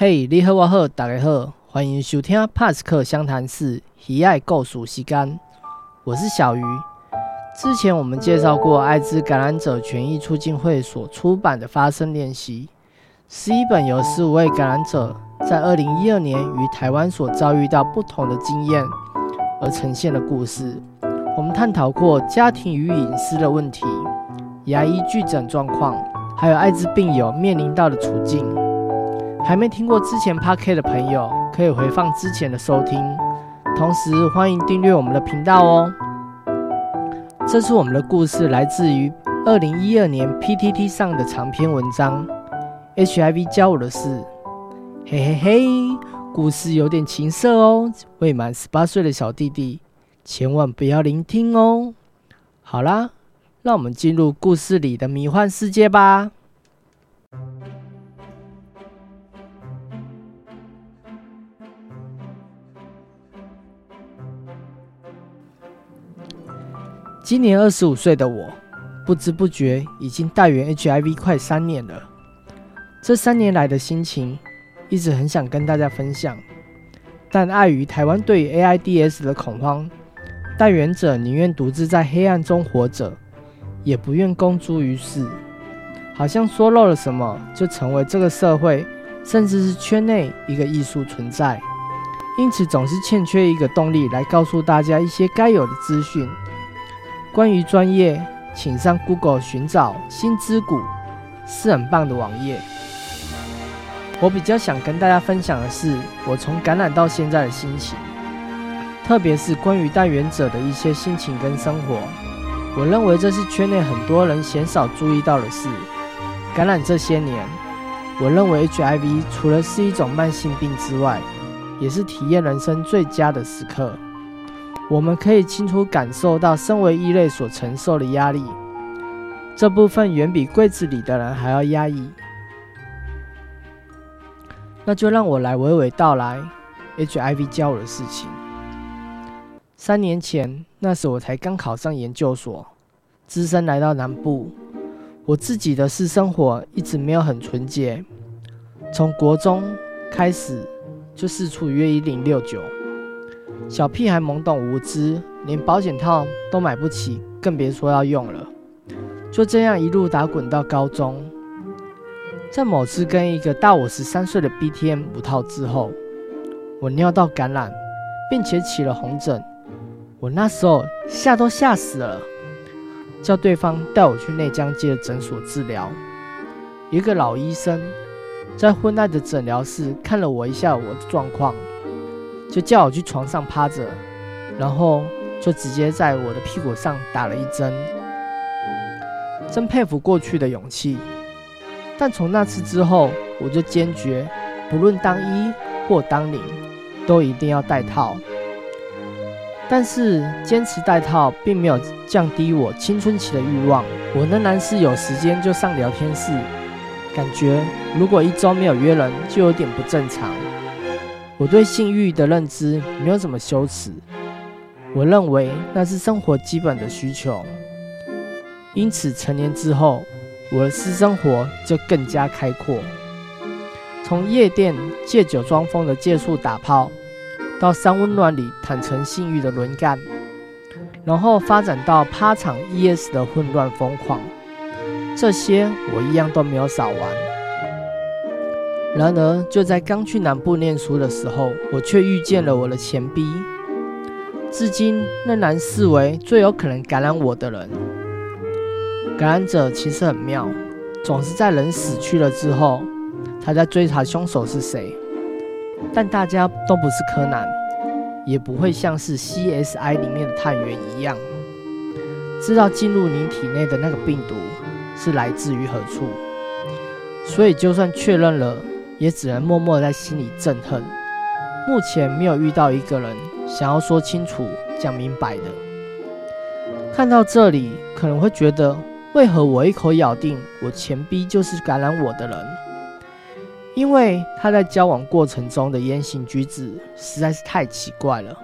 嘿，你好，我好，大家好，欢迎收听帕斯克湘潭市喜爱构熟吸干，我是小鱼。之前我们介绍过艾滋感染者权益促进会所出版的发声练习，是一本由十五位感染者在二零一二年于台湾所遭遇到不同的经验而呈现的故事。我们探讨过家庭与隐私的问题、牙医拒诊状况，还有艾滋病友面临到的处境。还没听过之前 p a r k 的朋友，可以回放之前的收听。同时，欢迎订阅我们的频道哦。这是我们的故事，来自于二零一二年 PTT 上的长篇文章《HIV 教我的事》。嘿嘿嘿，故事有点情色哦，未满十八岁的小弟弟千万不要聆听哦。好啦，让我们进入故事里的迷幻世界吧。今年二十五岁的我，不知不觉已经带源 HIV 快三年了。这三年来的心情，一直很想跟大家分享，但碍于台湾对 AIDS 的恐慌，带源者宁愿独自在黑暗中活着，也不愿公诸于世。好像说漏了什么，就成为这个社会，甚至是圈内一个艺术存在。因此，总是欠缺一个动力来告诉大家一些该有的资讯。关于专业，请上 Google 寻找“新之谷”，是很棒的网页。我比较想跟大家分享的是我从感染到现在的心情，特别是关于带源者的一些心情跟生活。我认为这是圈内很多人鲜少注意到的事。感染这些年，我认为 HIV 除了是一种慢性病之外，也是体验人生最佳的时刻。我们可以清楚感受到身为异类所承受的压力，这部分远比柜子里的人还要压抑。那就让我来娓娓道来 HIV 教我的事情。三年前，那时我才刚考上研究所，只身来到南部，我自己的私生活一直没有很纯洁，从国中开始就四处约一零六九。小屁孩懵懂无知，连保险套都买不起，更别说要用了。就这样一路打滚到高中，在某次跟一个大我十三岁的 BTM 五套之后，我尿道感染，并且起了红疹。我那时候吓都吓死了，叫对方带我去内江街的诊所治疗。一个老医生在昏暗的诊疗室看了我一下我的状况。就叫我去床上趴着，然后就直接在我的屁股上打了一针。真佩服过去的勇气，但从那次之后，我就坚决，不论当一或当零，都一定要戴套。但是坚持戴套，并没有降低我青春期的欲望。我仍然是有时间就上聊天室，感觉如果一周没有约人，就有点不正常。我对性欲的认知没有什么羞耻，我认为那是生活基本的需求。因此，成年之后，我的私生活就更加开阔。从夜店借酒装疯的借宿打炮，到三温暖里坦诚性欲的轮干，然后发展到趴场 ES 的混乱疯狂，这些我一样都没有少玩。然而，就在刚去南部念书的时候，我却遇见了我的前逼，至今仍然视为最有可能感染我的人。感染者其实很妙，总是在人死去了之后，他在追查凶手是谁。但大家都不是柯南，也不会像是 CSI 里面的探员一样，知道进入你体内的那个病毒是来自于何处。所以，就算确认了。也只能默默在心里憎恨。目前没有遇到一个人想要说清楚、讲明白的。看到这里，可能会觉得，为何我一口咬定我前逼就是感染我的人？因为他在交往过程中的言行举止实在是太奇怪了。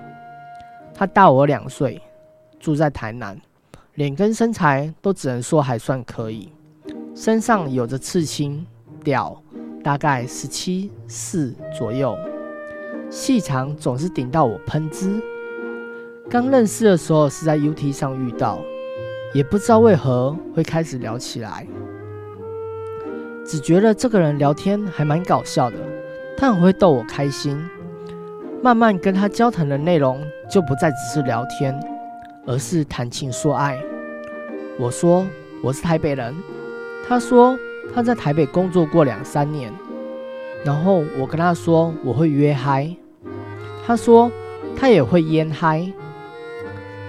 他大我两岁，住在台南，脸跟身材都只能说还算可以，身上有着刺青、屌。大概十七四左右，细长总是顶到我喷汁。刚认识的时候是在 UT 上遇到，也不知道为何会开始聊起来，只觉得这个人聊天还蛮搞笑的，他很会逗我开心。慢慢跟他交谈的内容就不再只是聊天，而是谈情说爱。我说我是台北人，他说他在台北工作过两三年，然后我跟他说我会约嗨，他说他也会烟嗨。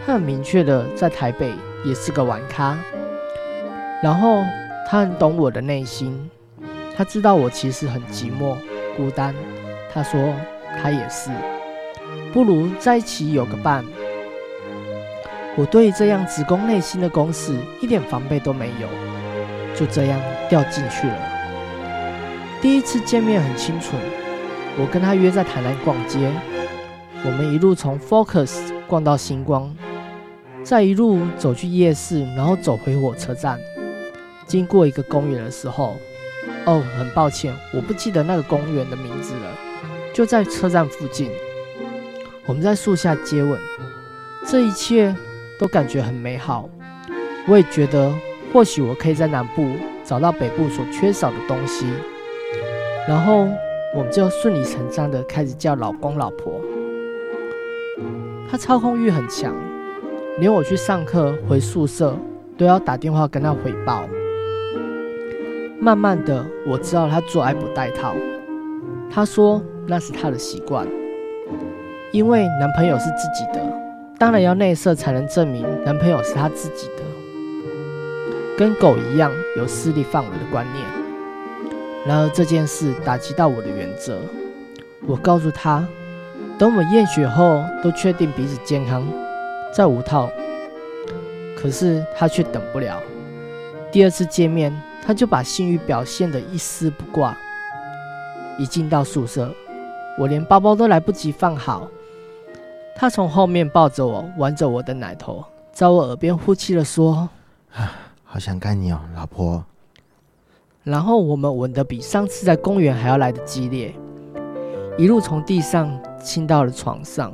他很明确的在台北也是个玩咖，然后他很懂我的内心，他知道我其实很寂寞孤单。他说他也是，不如在一起有个伴。我对这样直攻内心的攻势一点防备都没有，就这样掉进去了。第一次见面很清楚，我跟他约在台南逛街，我们一路从 Focus 逛到星光。再一路走去夜市，然后走回火车站，经过一个公园的时候，哦，很抱歉，我不记得那个公园的名字了，就在车站附近。我们在树下接吻，这一切都感觉很美好。我也觉得，或许我可以在南部找到北部所缺少的东西，然后我们就顺理成章的开始叫老公老婆。他操控欲很强。连我去上课回宿舍都要打电话跟他汇报。慢慢的，我知道他做爱不带套。他说那是他的习惯，因为男朋友是自己的，当然要内射才能证明男朋友是他自己的。跟狗一样有私立范围的观念。然而这件事打击到我的原则。我告诉他，等我们验血后都确定彼此健康。再无套，可是他却等不了。第二次见面，他就把性欲表现得一丝不挂。一进到宿舍，我连包包都来不及放好，他从后面抱着我，玩着我的奶头，在我耳边呼气的说：“好想干你哦，老婆。”然后我们吻得比上次在公园还要来的激烈，一路从地上亲到了床上。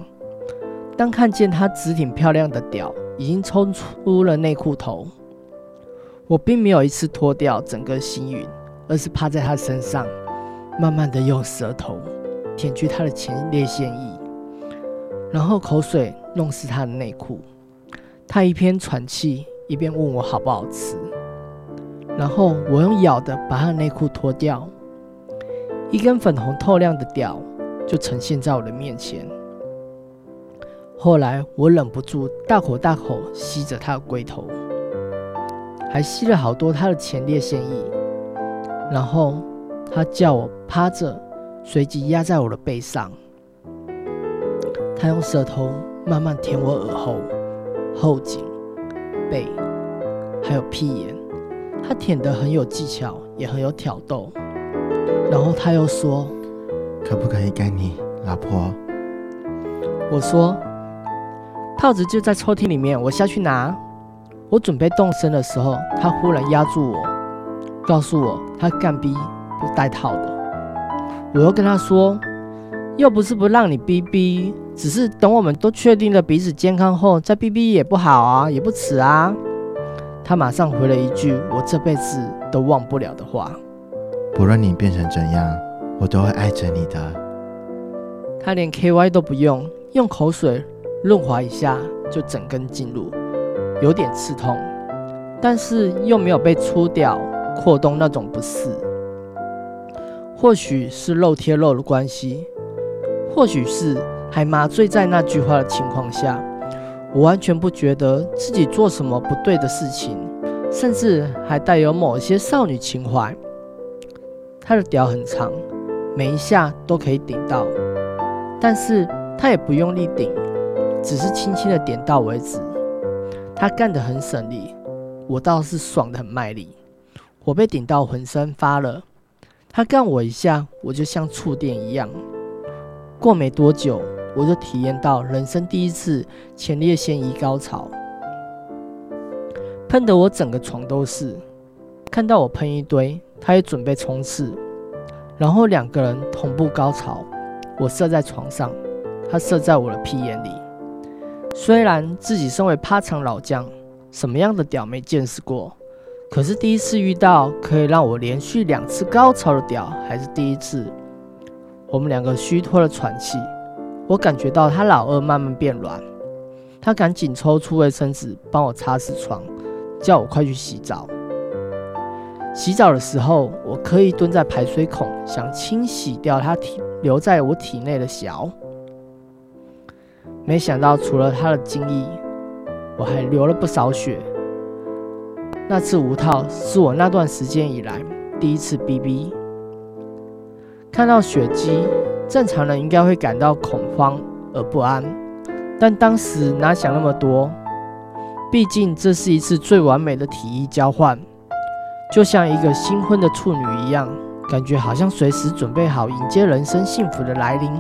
当看见他直挺漂亮的屌已经冲出了内裤头，我并没有一次脱掉整个星云，而是趴在他身上，慢慢的用舌头舔去他的前列腺液，然后口水弄湿他的内裤。他一边喘气，一边问我好不好吃，然后我用咬的把他的内裤脱掉，一根粉红透亮的屌就呈现在我的面前。后来我忍不住大口大口吸着他的龟头，还吸了好多他的前列腺液。然后他叫我趴着，随即压在我的背上。他用舌头慢慢舔我耳后、后颈、背，还有屁眼。他舔得很有技巧，也很有挑逗。然后他又说：“可不可以干你，老婆？”我说。套子就在抽屉里面，我下去拿。我准备动身的时候，他忽然压住我，告诉我他干逼不带套的。我又跟他说，又不是不让你逼逼，只是等我们都确定了彼此健康后再逼逼也不好啊，也不迟啊。他马上回了一句我这辈子都忘不了的话：不论你变成怎样，我都会爱着你的。他连 KY 都不用，用口水。润滑一下就整根进入，有点刺痛，但是又没有被粗掉、扩动那种不适。或许是肉贴肉的关系，或许是还麻醉在那句话的情况下，我完全不觉得自己做什么不对的事情，甚至还带有某些少女情怀。他的屌很长，每一下都可以顶到，但是他也不用力顶。只是轻轻的点到为止，他干得很省力，我倒是爽得很卖力。我被顶到浑身发热，他干我一下，我就像触电一样。过没多久，我就体验到人生第一次前列腺移高潮，喷得我整个床都是。看到我喷一堆，他也准备冲刺，然后两个人同步高潮，我射在床上，他射在我的屁眼里。虽然自己身为趴场老将，什么样的屌没见识过，可是第一次遇到可以让我连续两次高潮的屌还是第一次。我们两个虚脱了喘气，我感觉到他老二慢慢变软，他赶紧抽出卫生纸帮我擦拭床，叫我快去洗澡。洗澡的时候，我刻意蹲在排水孔，想清洗掉他体留在我体内的小。没想到，除了他的精液，我还流了不少血。那次无套是我那段时间以来第一次 BB。看到血迹，正常人应该会感到恐慌而不安，但当时哪想那么多？毕竟这是一次最完美的体液交换，就像一个新婚的处女一样，感觉好像随时准备好迎接人生幸福的来临。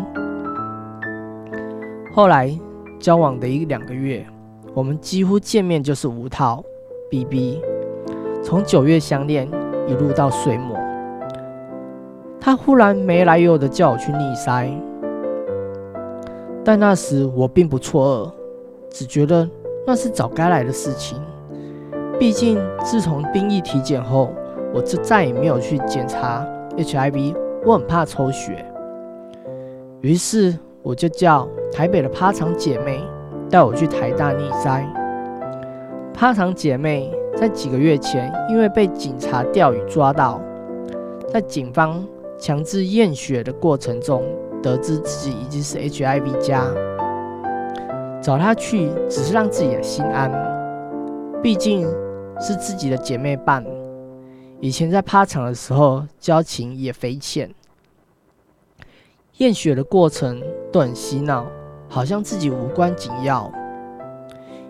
后来交往的一两个月，我们几乎见面就是无套 BB，从九月相恋一路到岁末。他忽然没来由的叫我去逆塞，但那时我并不错愕，只觉得那是早该来的事情。毕竟自从兵役体检后，我就再也没有去检查 HIV，我很怕抽血。于是我就叫台北的趴场姐妹带我去台大逆塞。趴场姐妹在几个月前因为被警察钓鱼抓到，在警方。强制验血的过程中，得知自己已经是 HIV 加，找他去只是让自己的心安，毕竟是自己的姐妹伴，以前在趴场的时候交情也匪浅。验血的过程都很洗脑，好像自己无关紧要。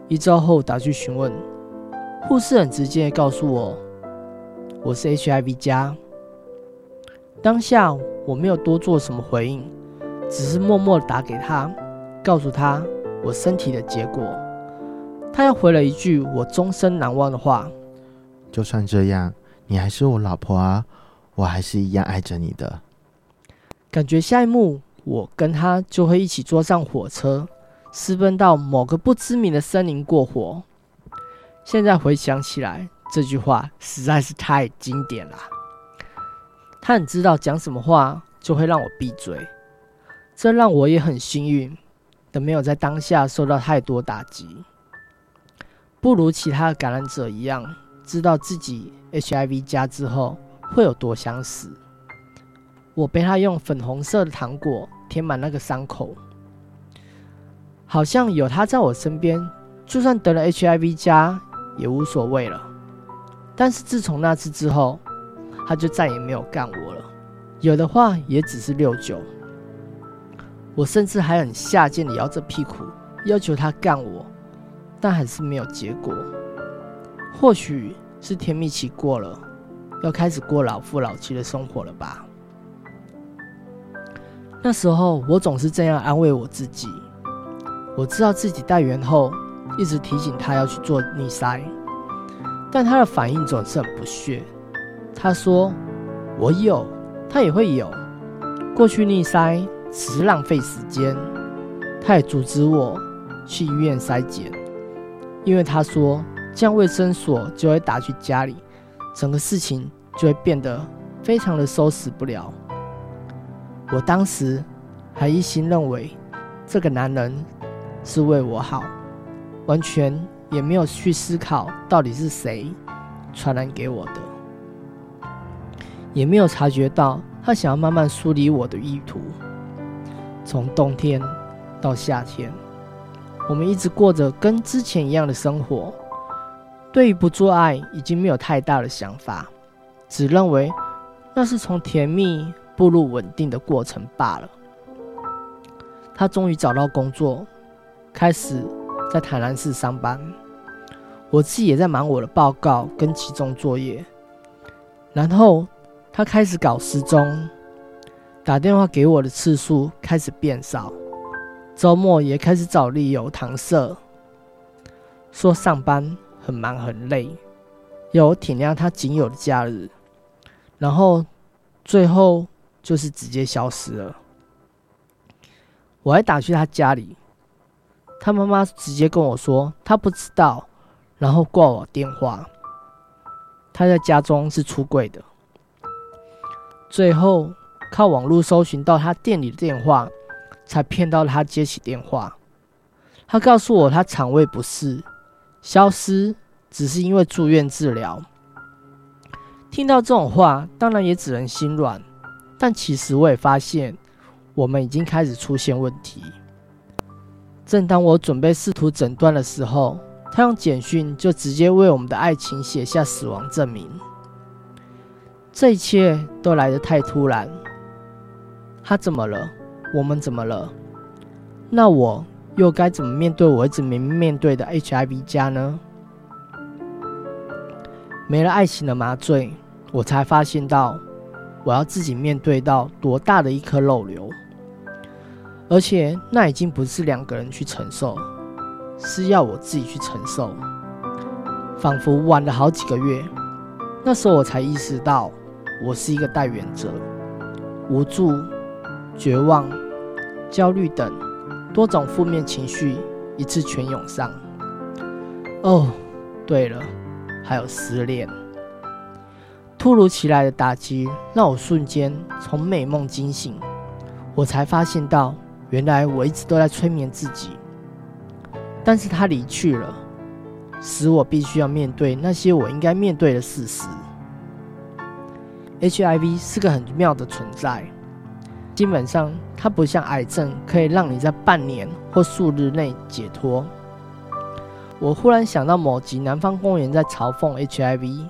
一周后打去询问，护士很直接告诉我，我是 HIV 加。当下我没有多做什么回应，只是默默打给他，告诉他我身体的结果。他又回了一句我终身难忘的话：“就算这样，你还是我老婆啊，我还是一样爱着你的。”感觉下一幕我跟他就会一起坐上火车，私奔到某个不知名的森林过活。现在回想起来，这句话实在是太经典了。他很知道讲什么话就会让我闭嘴，这让我也很幸运的没有在当下受到太多打击，不如其他的感染者一样，知道自己 HIV 加之后会有多想死。我被他用粉红色的糖果填满那个伤口，好像有他在我身边，就算得了 HIV 加也无所谓了。但是自从那次之后，他就再也没有干我了，有的话也只是六九。我甚至还很下贱的摇着屁股要求他干我，但还是没有结果。或许是甜蜜期过了，要开始过老夫老妻的生活了吧。那时候我总是这样安慰我自己，我知道自己带源后一直提醒他要去做逆塞，但他的反应总是很不屑。他说：“我有，他也会有。过去逆塞只是浪费时间。他也阻止我去医院筛检，因为他说这样卫生所就会打去家里，整个事情就会变得非常的收拾不了。我当时还一心认为这个男人是为我好，完全也没有去思考到底是谁传染给我的。”也没有察觉到他想要慢慢梳理我的意图。从冬天到夏天，我们一直过着跟之前一样的生活。对于不做爱已经没有太大的想法，只认为那是从甜蜜步入稳定的过程罢了。他终于找到工作，开始在台南市上班。我自己也在忙我的报告跟期中作业，然后。他开始搞失踪，打电话给我的次数开始变少，周末也开始找理由搪塞，说上班很忙很累，要我体谅他仅有的假日，然后最后就是直接消失了。我还打去他家里，他妈妈直接跟我说他不知道，然后挂我电话。他在家中是出柜的，最后靠网络搜寻到他店里的电话，才骗到他接起电话。他告诉我他肠胃不适，消失只是因为住院治疗。听到这种话，当然也只能心软。但其实我也发现，我们已经开始出现问题。正当我准备试图诊断的时候，他用简讯就直接为我们的爱情写下死亡证明。这一切都来得太突然。他怎么了？我们怎么了？那我又该怎么面对我一直没面对的 HIV 加呢？没了爱情的麻醉。我才发现到，我要自己面对到多大的一颗肉瘤，而且那已经不是两个人去承受，是要我自己去承受。仿佛晚了好几个月，那时候我才意识到，我是一个代原者，无助、绝望、焦虑等多种负面情绪一次全涌上。哦，对了，还有失恋。突如其来的打击让我瞬间从美梦惊醒，我才发现到，原来我一直都在催眠自己。但是他离去了，使我必须要面对那些我应该面对的事实。HIV 是个很妙的存在，基本上它不像癌症，可以让你在半年或数日内解脱。我忽然想到某集《南方公园》在嘲讽 HIV。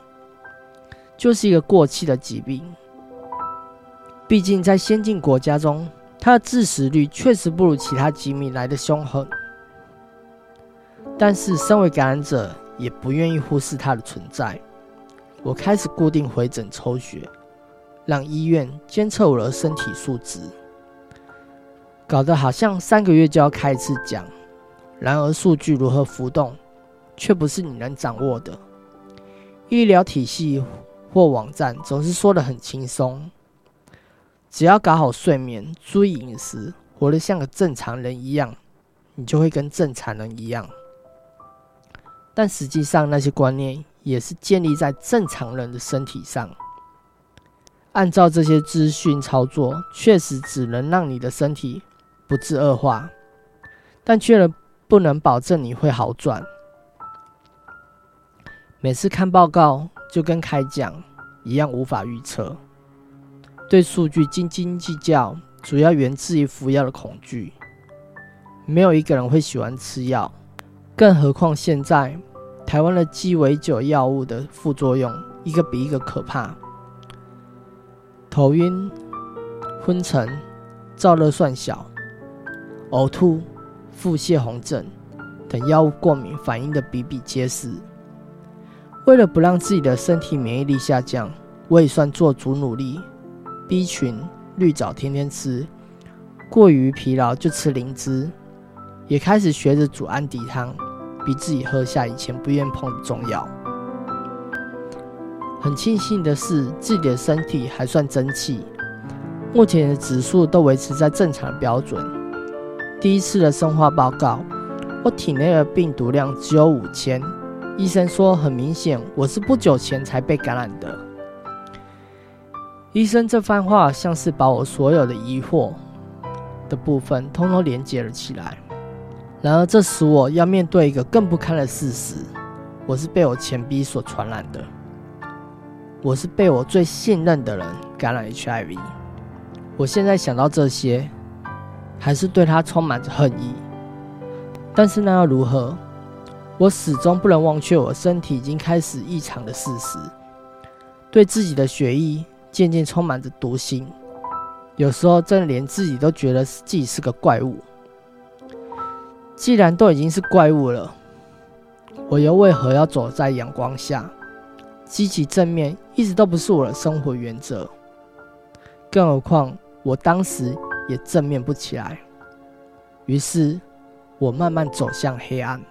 就是一个过气的疾病。毕竟在先进国家中，它的致死率确实不如其他疾病来的凶狠。但是，身为感染者，也不愿意忽视它的存在。我开始固定回诊抽血，让医院监测我的身体数值，搞得好像三个月就要开一次奖。然而，数据如何浮动，却不是你能掌握的。医疗体系。或网站总是说的很轻松，只要搞好睡眠、注意饮食，活得像个正常人一样，你就会跟正常人一样。但实际上，那些观念也是建立在正常人的身体上。按照这些资讯操作，确实只能让你的身体不致恶化，但却不能保证你会好转。每次看报告。就跟开奖一样，无法预测。对数据斤斤计较，主要源自于服药的恐惧。没有一个人会喜欢吃药，更何况现在台湾的鸡尾酒药物的副作用一个比一个可怕。头晕、昏沉、燥热算小、呕吐、腹泻、红疹等药物过敏反应的比比皆是。为了不让自己的身体免疫力下降，我也算做足努力。B 群、绿藻天天吃，过于疲劳就吃灵芝，也开始学着煮安迪汤，逼自己喝下以前不愿碰的中药。很庆幸的是，自己的身体还算争气，目前的指数都维持在正常标准。第一次的生化报告，我体内的病毒量只有五千。医生说：“很明显，我是不久前才被感染的。”医生这番话像是把我所有的疑惑的部分通通连接了起来。然而，这使我要面对一个更不堪的事实：我是被我前逼所传染的。我是被我最信任的人感染 HIV。我现在想到这些，还是对他充满着恨意。但是那又如何？我始终不能忘却我身体已经开始异常的事实，对自己的血液渐渐充满着毒性，有时候真的连自己都觉得自己是个怪物。既然都已经是怪物了，我又为何要走在阳光下？积极正面一直都不是我的生活原则，更何况我当时也正面不起来。于是，我慢慢走向黑暗。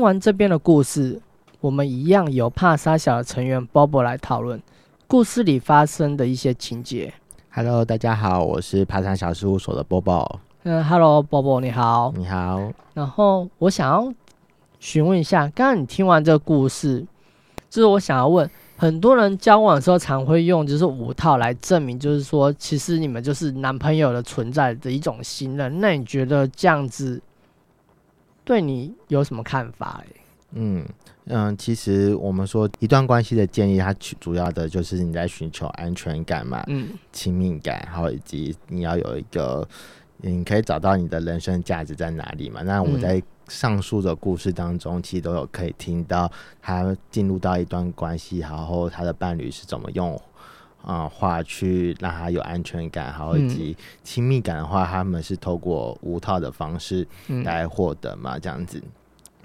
听完这边的故事，我们一样由帕沙小的成员 Bobo 来讨论故事里发生的一些情节。Hello，大家好，我是爬山小事务所的 Bobo。嗯，Hello，Bobo 你好。你好，然后我想要询问一下，刚刚你听完这个故事，就是我想要问，很多人交往的时候常会用就是五套来证明，就是说其实你们就是男朋友的存在的一种信任。那你觉得这样子对你有什么看法、欸？嗯嗯，其实我们说一段关系的建立，它主主要的就是你在寻求安全感嘛，嗯亲密感，还有以及你要有一个，你可以找到你的人生价值在哪里嘛。那我嗯在上述的故事当中，其实都有可以听到他进入到一段关系，然后他的伴侣是怎么用。啊、话去让他有安全感，还有以及亲密感的话，他们是透过无套的方式嗯。来获得嘛，这样子。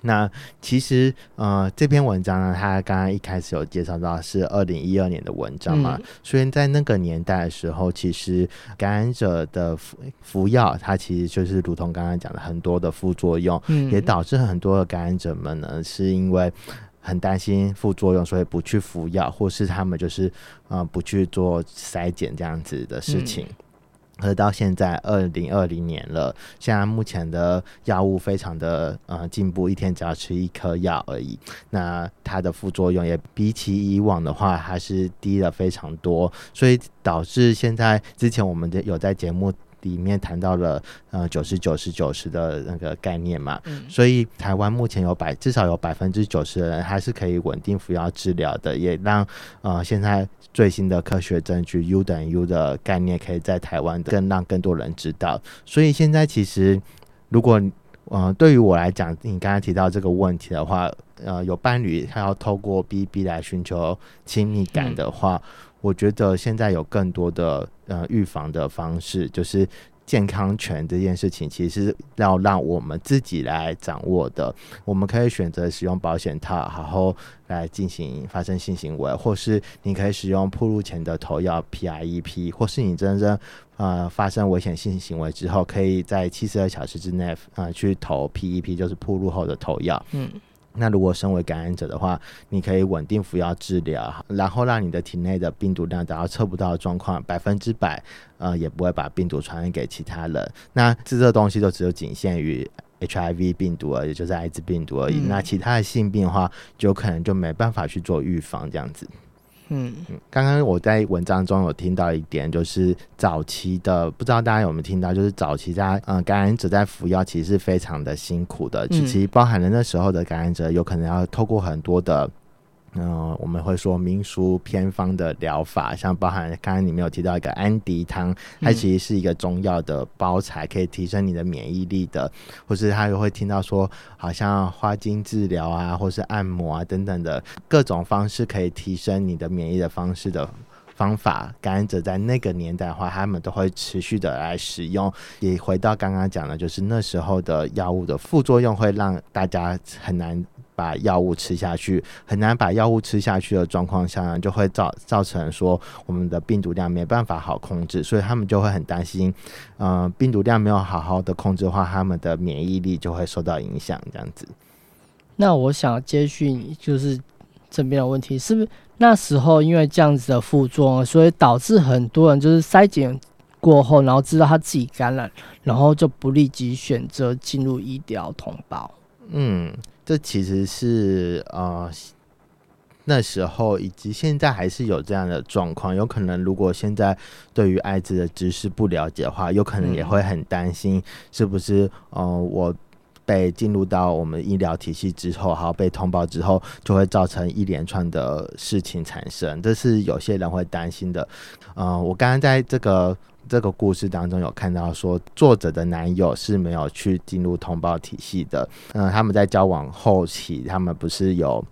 那其实呃，这篇文章呢，他刚刚一开始有介绍到是二零一二年的文章嘛，嗯。所以在那个年代的时候，其实感染者的服服药，它其实就是如同刚刚讲的很多的副作用，嗯。也导致很多的感染者们呢，是因为很担心副作用，所以不去服药，或是他们就是呃不去做筛检这样子的事情。而到现在二零二零年了，现在目前的药物非常的呃进步，一天只要吃一颗药而已。那它的副作用也比起以往的话，还是低了非常多，所以导致现在之前我们的有在节目里面谈到了呃九十九十九十的那个概念嘛，嗯。所以台湾目前有百至少有百分之九十的人还是可以稳定服药治疗的，也让呃现在最新的科学证据 U 等于 U 的概念可以在台湾更让更多人知道。所以现在其实如果呃对于我来讲，你刚才提到这个问题的话，呃有伴侣他要透过 BB 来寻求亲密感的话，我觉得现在有更多的呃预防的方式，就是健康权这件事情，其实是要让我们自己来掌握的。我们可以选择使用保险套，然后来进行发生性行为，或是你可以使用铺路前的头药 P I E P，或是你真正呃发生危险性行为之后，可以在七十二小时之内呃去投 PEP，就是铺路后的头药。嗯那如果身为感染者的话，你可以稳定服药治疗，然后让你的体内的病毒量达到测不到的状况，百分之百，呃，也不会把病毒传染给其他人。那这这东西就只有仅限于 HIV 病毒而已，就是艾滋病毒而已。嗯那其他的性病的话，就可能就没办法去做预防这样子。嗯嗯，刚刚我在文章中有听到一点，就是早期的，不知道大家有没有听到，就是早期在呃感染者在服药其实是非常的辛苦的，嗯其实包含了那时候的感染者有可能要透过很多的。嗯、我们会说民俗偏方的疗法，像包含刚刚你们有提到一个安迪汤，它其实是一个中药的包材，可以提升你的免疫力的，或是他又会听到说，好像花精治疗啊，或是按摩啊等等的各种方式可以提升你的免疫的方式的方法，感染者在那个年代的话，他们都会持续的来使用。也回到刚刚讲的，就是那时候的药物的副作用会让大家很难。把药物吃下去，很难把药物吃下去的状况下呢，就会造造成说我们的病毒量没办法好控制，所以他们就会很担心，呃，病毒量没有好好的控制的话，他们的免疫力就会受到影响，这样子。那我想接续你就是这边的问题，是不是那时候因为这样子的副作用，所以导致很多人就是筛检过后，然后知道他自己感染，然后就不立即选择进入医疗通报。嗯，这其实是呃那时候以及现在还是有这样的状况。有可能如果现在对于艾滋的知识不了解的话，有可能也嗯会很担心是不是呃我。被进入到我们医疗体系之后，好被通报之后，就会造成一连串的事情产生，这是有些人会担心的。呃，我刚刚在这个这个故事当中有看到说，作者的男友是没有去进入通报体系的。嗯、他们在交往后期，他们不是有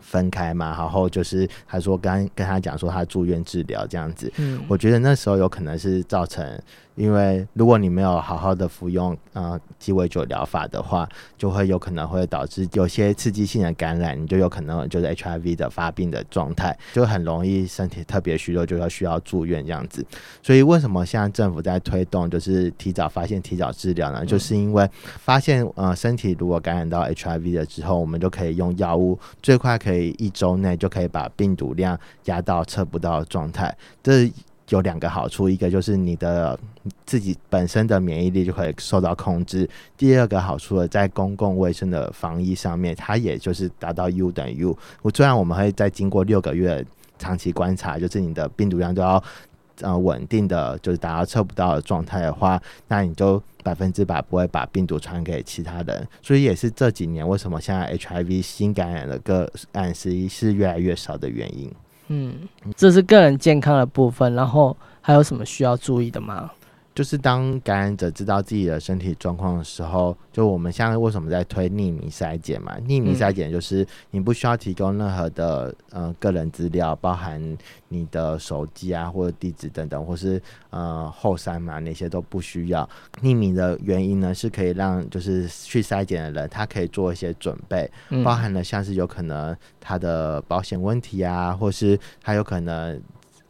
分开嘛，然后就是他说跟跟他讲说他住院治疗这样子，嗯，我觉得那时候有可能是造成。因为如果你没有好好的服用呃鸡尾酒疗法的话，就会有可能会导致有些刺激性的感染，你就有可能就是 HIV 的发病的状态，就很容易身体特别虚弱，就要需要住院这样子。所以为什么现在政府在推动就是提早发现、提早治疗呢？就是因为发现呃身体如果感染到 HIV 了之后，我们就可以用药物，最快可以一周内就可以把病毒量压到测不到的状态。这有两个好处，一个就是你的自己本身的免疫力就可以受到控制；第二个好处呢，在公共卫生的防疫上面，它也就是达到 U 等于 U。我虽然我们会在经过六个月长期观察，就是你的病毒量都要呃稳定的，就是达到测不到的状态的话，那你就百分之百不会把病毒传给其他人。所以也是这几年为什么现在 HIV 新感染的个案是是越来越少的原因。嗯，这是个人健康的部分，然后还有什么需要注意的吗？就是当感染者知道自己的身体状况的时候，就我们现在为什么在推匿名筛检嘛？匿名筛检就是你不需要提供任何的呃个人资料，包含你的手机啊或者地址等等，或是呃后山嘛那些都不需要。匿名的原因呢，是可以让就是去筛检的人他可以做一些准备，包含了像是有可能他的保险问题啊，或是他有可能。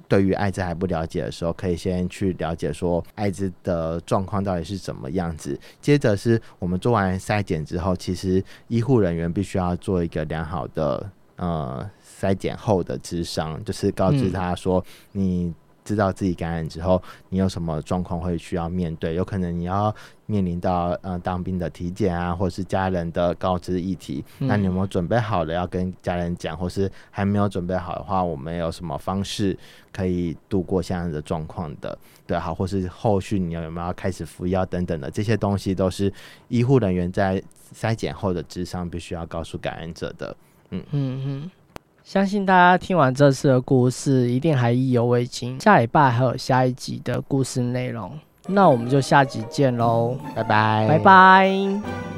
对于艾滋还不了解的时候，可以先去了解说艾滋的状况到底是怎么样子。接着是我们做完筛检之后，其实医护人员必须要做一个良好的呃筛检后的智商，就是告知他说你。知道自己感染之后，你有什么状况会需要面对？有可能你要面临到呃当兵的体检啊，或是家人的告知议题。那你有没有准备好了要跟家人讲，或是还没有准备好的话，我们有什么方式可以度过现在的状况的？对，好，或是后续你有没有要开始服药等等的这些东西，都是医护人员在筛检后的智商必须要告诉感染者的。嗯嗯嗯。相信大家听完这次的故事，一定还意犹未尽。下礼拜还有下一集的故事内容，那我们就下集见喽，拜拜，拜拜。